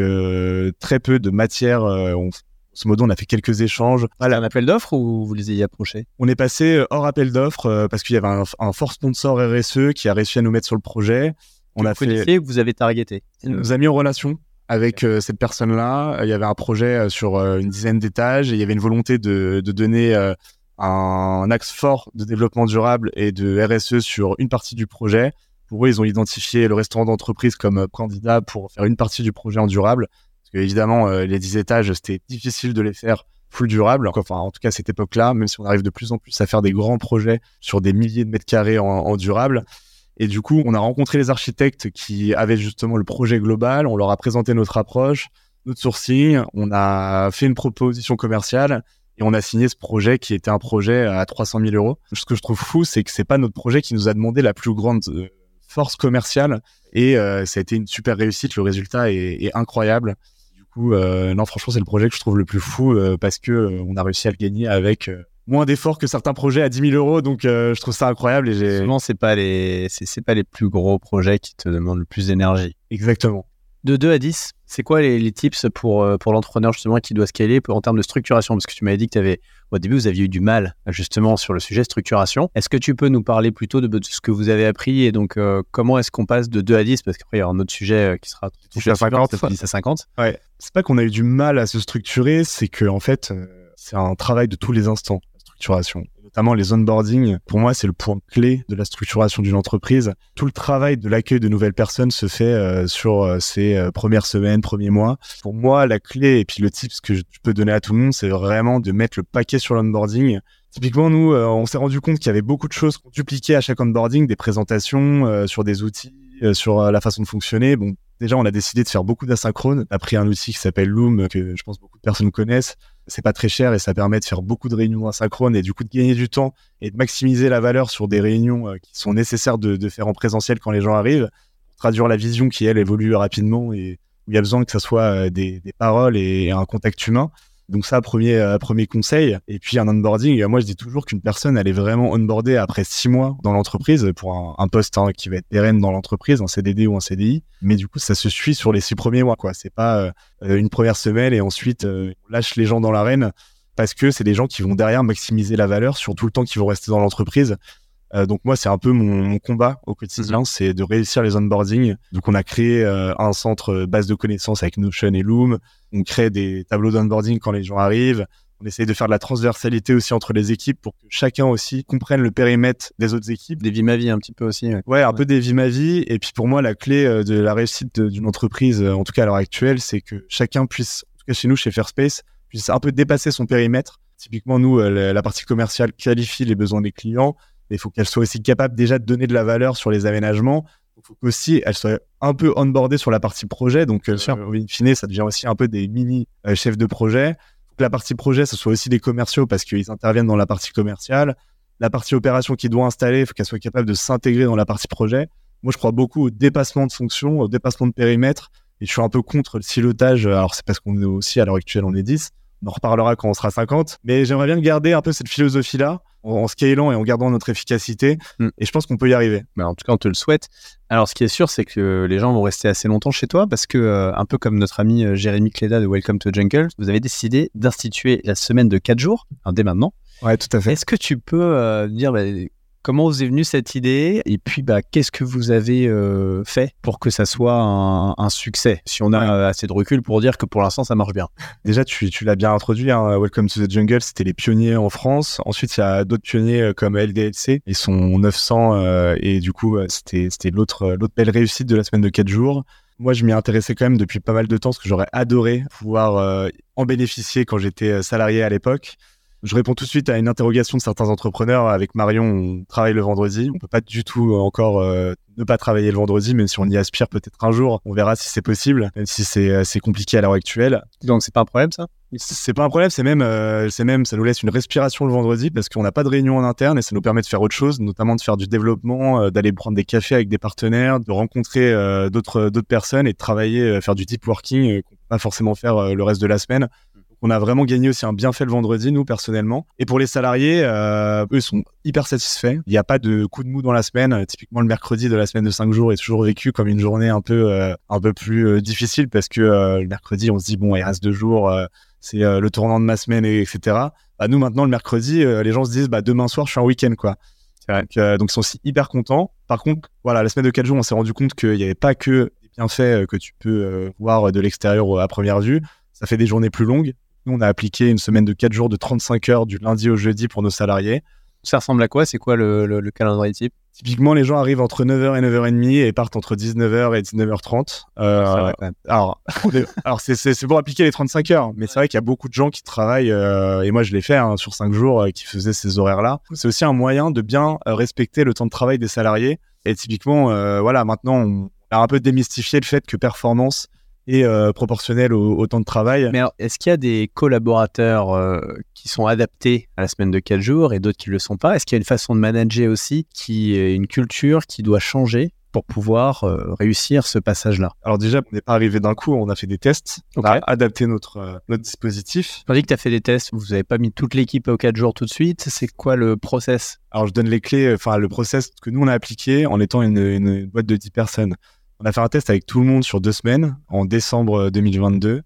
très peu de matière. On, ce modo, on a fait quelques échanges. Voilà. un appel d'offres ou vous les ayez approchés? On est passé euh, hors appel d'offres euh, parce qu'il y avait un, fort sponsor RSE qui a réussi à nous mettre sur le projet. On a fait. que vous avez targeté. Il nous a mis en relation avec euh, cette personne-là. Il y avait un projet sur une dizaine d'étages et il y avait une volonté de, de donner un axe fort de développement durable et de RSE sur une partie du projet. Pour eux, ils ont identifié le restaurant d'entreprise comme candidat pour faire une partie du projet en durable. Parce que évidemment, euh, les 10 étages, c'était difficile de les faire full durable. Enfin, en tout cas, à cette époque-là, même si on arrive de plus en plus à faire des grands projets sur des milliers de mètres carrés en, durable. Et du coup, on a rencontré les architectes qui avaient justement le projet global. On leur a présenté notre approche, notre sourcing. On a fait une proposition commerciale et on a signé ce projet qui était un projet à 300 000 euros. Ce que je trouve fou, c'est que c'est pas notre projet qui nous a demandé la plus grande euh, force commerciale et euh, ça a été une super réussite. Le résultat est, incroyable. Du coup, euh, non, franchement, c'est le projet que je trouve le plus fou parce que on a réussi à le gagner avec moins d'efforts que certains projets à 10 000 euros. Donc, je trouve ça incroyable. Et j'ai... Souvent, c'est pas les, c'est pas les plus gros projets qui te demandent le plus d'énergie. Exactement. De 2 à 10, c'est quoi les, tips pour, euh, pour l'entrepreneur justement qui doit scaler en termes de structuration? Parce que tu m'avais dit que tu avais, au début, vous aviez eu du mal justement sur le sujet structuration. Est-ce que tu peux nous parler plutôt de, ce que vous avez appris et donc euh, comment est-ce qu'on passe de 2 à 10 Parce qu'après, il y a un autre sujet euh, qui sera à 50. 10 à 50. Ouais. C'est pas qu'on a eu du mal à se structurer, c'est que en fait, c'est un travail de tous les instants, la structuration notamment les onboarding. Pour moi, c'est le point clé de la structuration d'une entreprise. Tout le travail de l'accueil de nouvelles personnes se fait euh, sur euh, ces euh, premières semaines, premiers mois. Pour moi, la clé et puis le tip que je peux donner à tout le monde, c'est vraiment de mettre le paquet sur l'onboarding. Typiquement, nous, on s'est rendu compte qu'il y avait beaucoup de choses qu'on dupliquait à chaque onboarding, des présentations sur des outils, sur la façon de fonctionner. Déjà, on a décidé de faire beaucoup d'asynchrone. On a pris un outil qui s'appelle Loom, que je pense beaucoup de personnes connaissent c'est pas très cher et ça permet de faire beaucoup de réunions asynchrones et du coup de gagner du temps et de maximiser la valeur sur des réunions euh, qui sont nécessaires de, faire en présentiel quand les gens arrivent, traduire la vision qui, elle, évolue rapidement et où il y a besoin que ça soit euh, des paroles et un contact humain. Donc ça, premier, euh, premier conseil. Et puis un onboarding, moi je dis toujours qu'une personne, elle est vraiment onboardée après six mois dans l'entreprise pour un, poste hein, qui va être pérenne dans l'entreprise, un CDD ou un CDI. Mais du coup, ça se suit sur les six premiers mois. quoi. C'est pas euh, une première semaine et ensuite on lâche les gens dans l'arène parce que c'est des gens qui vont derrière maximiser la valeur sur tout le temps qu'ils vont rester dans l'entreprise. Euh, donc moi, c'est un peu mon, combat au quotidien, mhm. c'est de réussir les onboarding. Donc on a créé euh, un centre base de connaissances avec Notion et Loom. On crée des tableaux d'onboarding quand les gens arrivent. On essaye de faire de la transversalité aussi entre les équipes pour que chacun aussi comprenne le périmètre des autres équipes. Des vies ma vie un petit peu aussi. Ouais, un peu des vies ma vie. Et puis pour moi, la clé euh, de la réussite d'une entreprise, en tout cas à l'heure actuelle, c'est que chacun puisse, en tout cas chez nous, chez Fairspace, puisse un peu dépasser son périmètre. Typiquement, nous, la partie commerciale qualifie les besoins des clients mais il faut qu'elle soit aussi capable déjà de donner de la valeur sur les aménagements. Il faut qu'aussi elle soit un peu onboardée sur la partie projet. Donc, euh, in fine, ça devient aussi un peu des mini euh, chefs de projet. Faut que la partie projet, ce soit aussi des commerciaux parce qu'ils interviennent dans la partie commerciale. La partie opération qui doit installer, il faut qu'elle soit capable de s'intégrer dans la partie projet. Moi, je crois beaucoup au dépassement de fonction, au dépassement de périmètre. Et je suis un peu contre le silotage. Alors, c'est parce qu'on est aussi, à l'heure actuelle, on est 10. On en reparlera quand on sera 50. Mais j'aimerais bien garder un peu cette philosophie-là en, scalant et en gardant notre efficacité. Hmm. Et je pense qu'on peut y arriver. Bah, en tout cas, on te le souhaite. Alors, ce qui est sûr, c'est que les gens vont rester assez longtemps chez toi parce que, euh, un peu comme notre ami euh, Jérémy Cléda de Welcome to Jungle, vous avez décidé d'instituer la semaine de 4 jours, dès maintenant. Ouais, tout à fait. Est-ce que tu peux euh, dire bah, Comment vous est venue cette idée Et puis, bah, qu'est-ce que vous avez euh, fait pour que ça soit un, succès? Si on a assez de recul pour dire que pour l'instant, ça marche bien. Déjà, tu, l'as bien introduit. Hein. Welcome to the Jungle, c'était les pionniers en France. Ensuite, il y a d'autres pionniers euh, comme LDLC. Ils sont 900 euh, et du coup, c'était l'autre belle réussite de la semaine de 4 jours. Moi, je m'y intéressais quand même depuis pas mal de temps parce que j'aurais adoré pouvoir en bénéficier quand j'étais salarié à l'époque. Je réponds tout de suite à une interrogation de certains entrepreneurs. Avec Marion, on travaille le vendredi. On peut pas du tout encore euh, ne pas travailler le vendredi, même si on y aspire peut-être un jour. On verra si c'est possible, même si c'est euh, compliqué à l'heure actuelle. Donc c'est pas un problème ça? C'est pas un problème, c'est même, euh, c'est même, ça nous laisse une respiration le vendredi parce qu'on n'a pas de réunion en interne et ça nous permet de faire autre chose, notamment de faire du développement, d'aller prendre des cafés avec des partenaires, de rencontrer d'autres d'autres personnes et de travailler, faire du deep working qu'on peut pas forcément faire le reste de la semaine. On a vraiment gagné aussi un bienfait le vendredi, nous, personnellement. Et pour les salariés, euh, eux sont hyper satisfaits. Il n'y a pas de coup de mou dans la semaine. Typiquement, le mercredi de la semaine de 5 jours est toujours vécu comme une journée un peu, euh, un peu plus euh, difficile parce que le mercredi, on se dit, bon, il reste deux jours, c'est le tournant de ma semaine, et, etc. Bah, nous, maintenant, le mercredi, les gens se disent, bah, demain soir, je suis en week-end, quoi. Donc, donc, ils sont aussi hyper contents. Par contre, voilà, la semaine de 4 jours, on s'est rendu compte qu'il n'y avait pas que des bienfaits que tu peux voir de l'extérieur à première vue. Ça fait des journées plus longues. Nous, on a appliqué une semaine de 4 jours de 35 heures du lundi au jeudi pour nos salariés. Ça ressemble à quoi? C'est quoi le, calendrier type? Typiquement, les gens arrivent entre 9h et 9h30 et partent entre 19h et 19h30. Euh, alors, alors c'est pour appliquer les 35 heures, mais c'est vrai qu'il y a beaucoup de gens qui travaillent, euh, et moi je l'ai fait hein, sur 5 jours, euh, qui faisaient ces horaires-là. C'est aussi un moyen de bien respecter le temps de travail des salariés Et typiquement, voilà, maintenant, on a un peu démystifié le fait que performance est proportionnelle au, temps de travail. Mais est-ce qu'il y a des collaborateurs qui sont adaptés à la semaine de 4 jours et d'autres qui ne le sont pas? Est-ce qu'il y a une façon de manager aussi qui est une culture qui doit changer pour pouvoir euh, réussir ce passage-là? Alors déjà, on n'est pas arrivé d'un coup, on a fait des tests, on a adapté notre, euh, notre dispositif. Tandis que tu as fait des tests, vous n'avez pas mis toute l'équipe aux 4 jours tout de suite, c'est quoi le process? Alors je donne les clés, enfin le process que nous on a appliqué en étant une, une, boîte de 10 personnes. On a fait un test avec tout le monde sur deux semaines, en décembre 2022,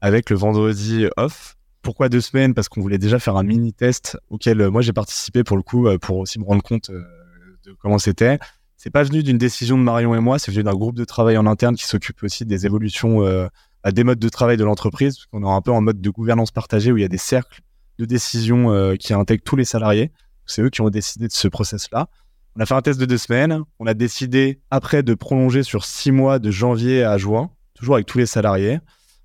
avec le vendredi off. Pourquoi deux semaines? Parce qu'on voulait déjà faire un mini-test auquel euh, moi j'ai participé pour le coup, pour aussi me rendre compte de comment c'était. C'est pas venu d'une décision de Marion et moi, c'est venu d'un groupe de travail en interne qui s'occupe aussi des évolutions euh, à des modes de travail de l'entreprise. On est un peu en mode de gouvernance partagée où il y a des cercles de décision euh, qui intègrent tous les salariés. C'est eux qui ont décidé de ce process-là. On a fait un test de deux semaines. On a décidé après de prolonger sur six mois de janvier à juin, toujours avec tous les salariés,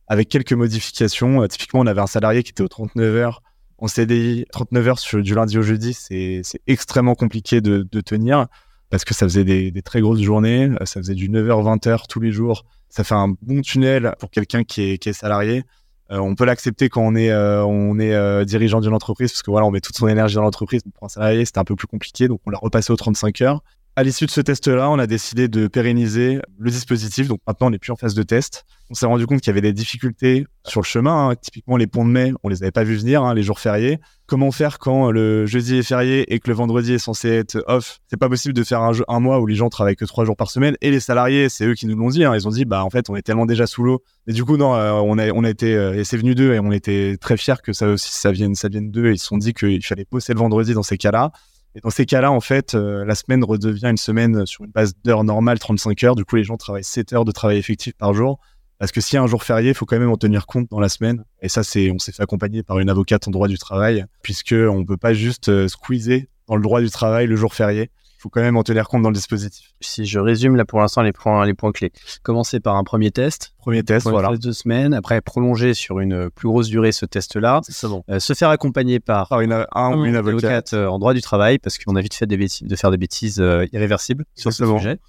avec quelques modifications. Euh, typiquement, on avait un salarié qui était aux 39 heures en CDI, 39 heures du lundi au jeudi. C'est extrêmement compliqué de, tenir parce que ça faisait des, très grosses journées, euh, ça faisait du 9h-20h tous les jours. Ça fait un bon tunnel pour quelqu'un qui est, salarié. Euh, on peut l'accepter quand on est, euh, on est dirigeant d'une entreprise, parce que voilà, on met toute son énergie dans l'entreprise. Pour un salarié, c'était un peu plus compliqué, donc on l'a repassé aux 35 heures. À l'issue de ce test-là, on a décidé de pérenniser le dispositif. Donc maintenant, on n'est plus en phase de test. On s'est rendu compte qu'il y avait des difficultés sur le chemin. Hein. Typiquement, les ponts de mai, on les avait pas vus venir, hein, les jours fériés. Comment faire quand le jeudi est férié et que le vendredi est censé être off? C'est pas possible de faire un, mois où les gens travaillent que trois jours par semaine. Et les salariés, c'est eux qui nous l'ont dit. Hein. Ils ont dit, bah en fait, on est tellement déjà sous l'eau. Mais du coup, non, euh, on a, été euh, et c'est venu d'eux et on était très fiers que ça aussi, vienne, ça vienne d'eux. Ils se sont dit qu'il fallait bosser le vendredi dans ces cas-là. Et dans ces cas-là, en fait, euh, la semaine redevient une semaine sur une base d'heures normale, 35 heures. Du coup, les gens travaillent 7 heures de travail effectif par jour. Parce que s'il y a un jour férié, il faut quand même en tenir compte dans la semaine. Et ça, c'est, on s'est fait accompagner par une avocate en droit du travail, puisque on peut pas juste euh, squeezer dans le droit du travail le jour férié faut quand même en tenir compte dans le dispositif. Si je résume là pour l'instant les points, les points clés. Commencer par un premier test. Premier test, voilà. Test de semaines. Après prolonger sur une plus grosse durée ce test-là. C'est bon. Euh, se faire accompagner par, une, un, une avocate, euh, en droit du travail parce qu'on a vite fait de faire des bêtises euh, irréversibles sur ce sujet.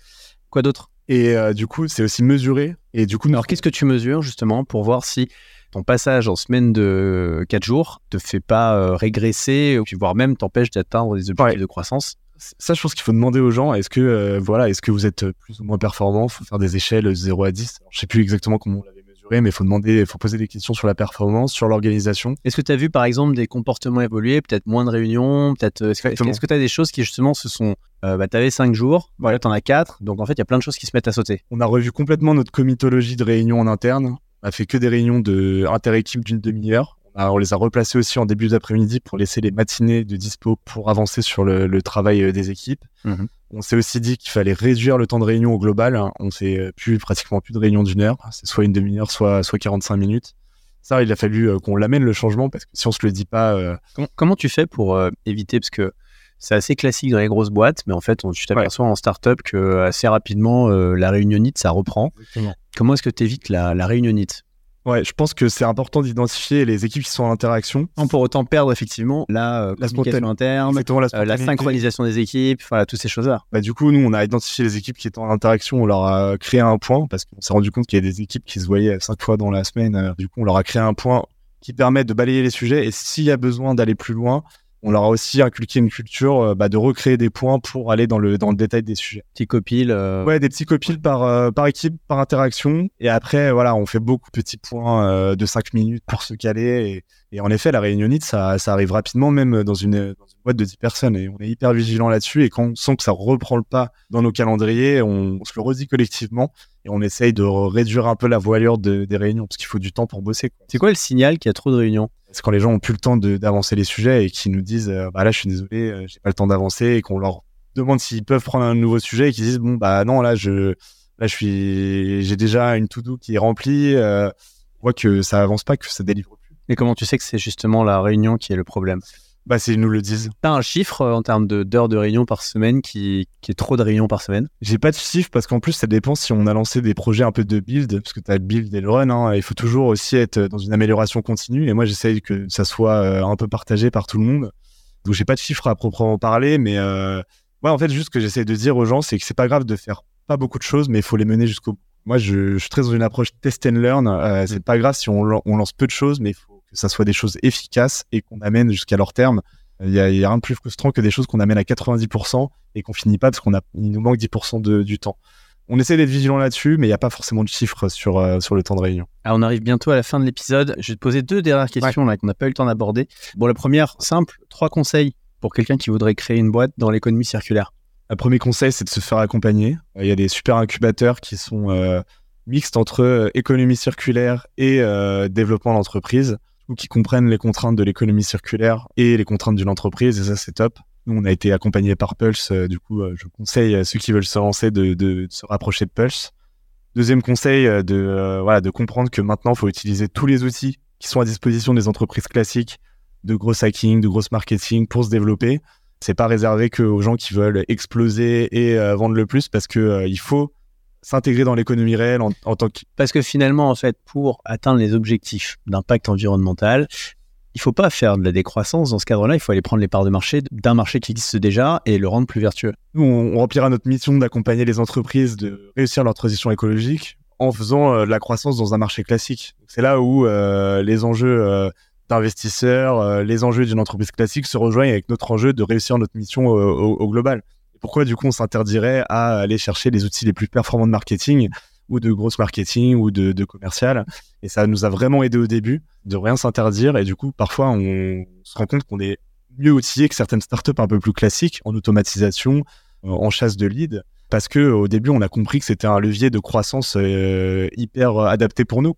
Quoi d'autre? Et du coup, c'est aussi mesuré. Et du coup, alors qu'est-ce que tu mesures justement pour voir si ton passage en semaine de 4 jours te fait pas régresser, voire même t'empêche d'atteindre des objectifs de croissance? Ça, je pense qu'il faut demander aux gens. Est-ce que, euh, voilà, est-ce que vous êtes plus ou moins performant? Il faut faire des échelles 0 à 10. Je sais plus exactement comment on l'avait mesuré, mais il faut demander, il faut poser des questions sur la performance, sur l'organisation. Est-ce que tu as vu, par exemple, des comportements évoluer, peut-être moins de réunions, peut-être, est-ce que tu as des choses qui, justement, se sont, euh, bah, tu avais 5 jours, voilà, tu en as 4, donc en fait, il y a plein de choses qui se mettent à sauter. On a revu complètement notre comitologie de réunions en interne. On a fait que des réunions de inter-équipe d'une demi-heure on les a replacés aussi en début d'après-midi pour laisser les matinées de dispo pour avancer sur le, travail euh, des équipes. Mhm. On s'est aussi dit qu'il fallait réduire le temps de réunion au global. On fait euh, plus pratiquement plus de réunions d'une heure. C'est soit une demi-heure, soit, soit 45 minutes. Ça, il a fallu euh, qu'on l'amène le changement parce que si on se le dit pas. Comment, tu fais pour éviter Parce que c'est assez classique dans les grosses boîtes, mais en fait, on, tu t'aperçois en startup que assez rapidement, la réunionnite, ça reprend. Comment est-ce que tu évites la, la réunionnite Ouais, je pense que c'est important d'identifier les équipes qui sont en interaction. Sans pour autant perdre effectivement la, euh, la communication interne, la, euh, la, synchronisation des équipes, voilà, toutes ces choses-là. Bah, du coup, nous, on a identifié les équipes qui étaient en interaction, on leur a créé un point parce qu'on s'est rendu compte qu'il y a des équipes qui se voyaient cinq fois dans la semaine. Euh, du coup, on leur a créé un point qui permet de balayer les sujets et s'il y a besoin d'aller plus loin, on leur a aussi inculqué une culture euh, bah, de recréer des points pour aller dans le, dans le détail des sujets. Petits copiles. Euh, ouais, des petits copiles par, euh, par équipe, par interaction. Et après, voilà, on fait beaucoup de petits points de 5 minutes pour se caler. Et, et en effet, la réunionnite, ça, ça arrive rapidement, même dans une, dans une boîte de 10 personnes. Et on est hyper vigilant là-dessus. Et quand on sent que ça reprend le pas dans nos calendriers, on, on se le redit collectivement et on essaye de réduire un peu la voilure de, des réunions parce qu'il faut du temps pour bosser. C'est quoi le signal qu'il y a trop de réunions? C'est quand les gens ont plus le temps d'avancer les sujets et qui nous disent euh, bah là je suis désolé euh, j'ai pas le temps d'avancer et qu'on leur demande s'ils peuvent prendre un nouveau sujet et qu'ils disent bon bah non là je là je suis j'ai déjà une to do qui est remplie euh, on voit que ça avance pas que ça délivre plus. Et comment tu sais que c'est justement la réunion qui est le problème? Bah, c'est ils nous le disent. T'as un chiffre euh, en termes d'heures de, réunion par semaine qui, qui, est trop de réunions par semaine? J'ai pas de chiffre parce qu'en plus, ça dépend si on a lancé des projets un peu de build, parce que tu as le build et le run. Hein, il faut toujours aussi être dans une amélioration continue. Et moi, j'essaye que ça soit euh, un peu partagé par tout le monde. Donc, j'ai pas de chiffre à proprement parler, mais, euh, Ouais, en fait, juste ce que j'essaie de dire aux gens, c'est que c'est pas grave de faire pas beaucoup de choses, mais il faut les mener jusqu'au bout. Moi, je, je, suis très dans une approche test and learn. Euh, c'est pas grave si on, on, lance peu de choses, mais il faut que ça soit des choses efficaces et qu'on amène jusqu'à leur terme. Il y, a, y a rien de plus frustrant que des choses qu'on amène à 90% et qu'on finit pas parce qu'on a, il nous manque 10% de, du temps. On essaie d'être vigilant là-dessus, mais il n'y a pas forcément de chiffres sur, euh, sur le temps de réunion. Alors on arrive bientôt à la fin de l'épisode. Je vais te poser deux dernières questions là qu'on n'a pas eu le temps d'aborder. Bon, la première, simple, trois conseils pour quelqu'un qui voudrait créer une boîte dans l'économie circulaire. Un premier conseil, c'est de se faire accompagner. Il y a des super incubateurs qui sont euh, mixtes entre euh, économie circulaire et euh, développement d'entreprise, qui comprennent les contraintes de l'économie circulaire et les contraintes d'une entreprise, et ça c'est top. Nous, on a été accompagné par Pulse, du coup, je conseille à ceux qui veulent se lancer de, se rapprocher de Pulse. Deuxième conseil, de, voilà, de comprendre que maintenant, il faut utiliser tous les outils qui sont à disposition des entreprises classiques, de gros hacking, de gros marketing pour se développer. C'est pas réservé qu'aux gens qui veulent exploser et euh, vendre le plus parce que euh, il faut s'intégrer dans l'économie réelle en, en, tant que. Parce que finalement, en fait, pour atteindre les objectifs d'impact environnemental, il faut pas faire de la décroissance dans ce cadre-là. Il faut aller prendre les parts de marché d'un marché qui existe déjà et le rendre plus vertueux. Nous, on, on remplira notre mission d'accompagner les entreprises de réussir leur transition écologique en faisant euh, de la croissance dans un marché classique. C'est là où euh, les enjeux euh, d'investisseurs, les enjeux d'une entreprise classique se rejoignent avec notre enjeu de réussir notre mission au global. Pourquoi du coup on s'interdirait à aller chercher les outils les plus performants de marketing ou de grosse marketing ou de, commercial Et ça nous a vraiment aidé au début de rien s'interdire et du coup parfois on se rend compte qu'on est mieux outillé que certaines startups un peu plus classiques en automatisation, en chasse de leads parce que au début on a compris que c'était un levier de croissance euh, hyper adapté pour nous.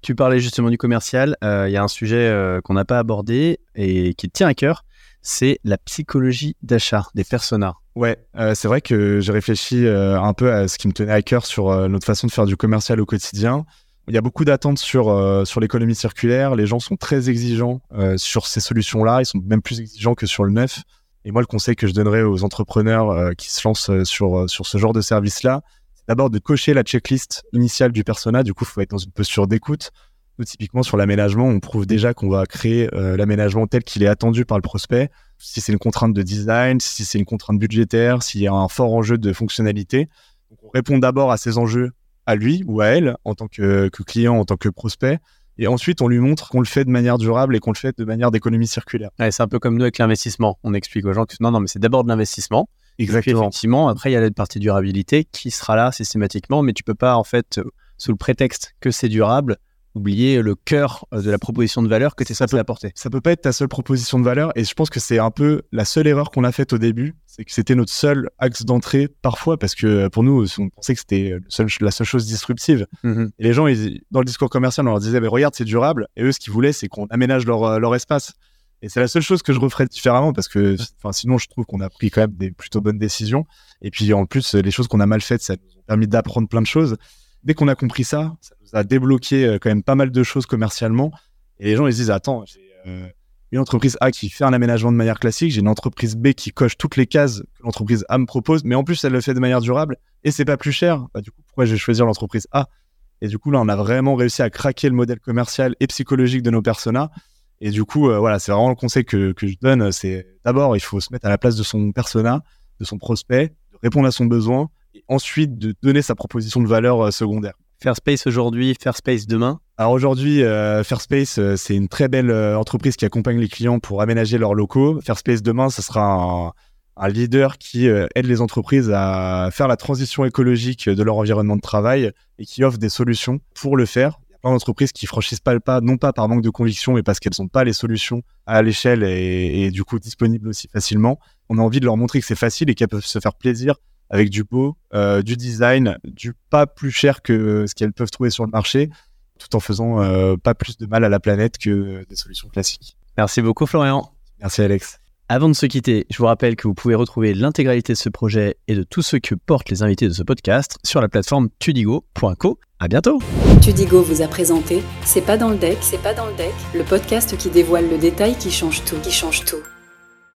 Tu parlais justement du commercial. Il euh, y a un sujet euh, qu'on n'a pas abordé et qui te tient à cœur, c'est la psychologie d'achat des personas. Ouais, euh, c'est vrai que j'ai réfléchi un peu à ce qui me tenait à cœur sur notre façon de faire du commercial au quotidien. Il y a beaucoup d'attentes sur, sur l'économie circulaire. Les gens sont très exigeants sur ces solutions-là. Ils sont même plus exigeants que sur le neuf. Et moi, le conseil que je donnerais aux entrepreneurs qui se lancent sur, sur ce genre de service-là, d'abord de cocher la checklist initiale du persona. Du coup, il faut être dans une posture d'écoute. Nous, typiquement, sur l'aménagement, on prouve déjà qu'on va créer euh, l'aménagement tel qu'il est attendu par le prospect. Si c'est une contrainte de design, si c'est une contrainte budgétaire, s'il y a un fort enjeu de fonctionnalité. Donc, on répond d'abord à ces enjeux à lui ou à elle en tant que, que client, en tant que prospect. Et ensuite, on lui montre qu'on le fait de manière durable et qu'on le fait de manière d'économie circulaire. Ouais, c'est un peu comme nous avec l'investissement. On explique aux gens que non, non, mais c'est d'abord de l'investissement. Exactement. Puis, effectivement, après, il y a la partie durabilité qui sera là systématiquement, mais tu peux pas, en fait, sous le prétexte que c'est durable, oublier le cœur de la proposition de valeur que tu es censé apporter. Ça peut pas être ta seule proposition de valeur, et je pense que c'est un peu la seule erreur qu'on a faite au début, c'est que c'était notre seul axe d'entrée parfois, parce que pour nous, on pensait que c'était la seule chose disruptive. Mm -hmm. Et les gens, ils, dans le discours commercial, on leur disait, mais regarde, c'est durable, et eux, ce qu'ils voulaient, c'est qu'on aménage leur, leur espace. Et c'est la seule chose que je referais différemment parce que, sinon, je trouve qu'on a pris quand même des plutôt bonnes décisions. Et puis, en plus, les choses qu'on a mal faites, ça nous a permis d'apprendre plein de choses. Dès qu'on a compris ça, ça nous a débloqué quand même pas mal de choses commercialement. Et les gens, ils se disent, attends, j'ai euh, une entreprise A qui fait un aménagement de manière classique, j'ai une entreprise B qui coche toutes les cases que l'entreprise A me propose, mais en plus, elle le fait de manière durable et c'est pas plus cher. Bah, du coup, pourquoi je vais choisir l'entreprise A? Et du coup, là, on a vraiment réussi à craquer le modèle commercial et psychologique de nos personas. Et du coup, euh, voilà, c'est vraiment le conseil que, que je donne. C'est d'abord, il faut se mettre à la place de son persona, de son prospect, de répondre à son besoin, et ensuite de donner sa proposition de valeur euh, secondaire. Faire Space aujourd'hui, Faire Space demain Alors aujourd'hui, euh, Fairspace, euh, c'est une très belle euh, entreprise qui accompagne les clients pour aménager leurs locaux. Fairspace demain, ce sera un, un leader qui aide les entreprises à faire la transition écologique de leur environnement de travail et qui offre des solutions pour le faire plein d'entreprises qui franchissent pas le pas, non pas par manque de conviction, mais parce qu'elles n'ont pas les solutions à l'échelle et, et, du coup disponibles aussi facilement. On a envie de leur montrer que c'est facile et qu'elles peuvent se faire plaisir avec du beau, euh, du design, du pas plus cher que ce qu'elles peuvent trouver sur le marché, tout en faisant euh, pas plus de mal à la planète que des solutions classiques. Merci beaucoup Florian. Merci Alex. Avant de se quitter, je vous rappelle que vous pouvez retrouver l'intégralité de ce projet et de tout ce que portent les invités de ce podcast sur la plateforme tudigo.co. À bientôt. Tudigo vous a présenté C'est pas dans le deck, c'est pas dans le deck, le podcast qui dévoile le détail qui change tout, qui change tout.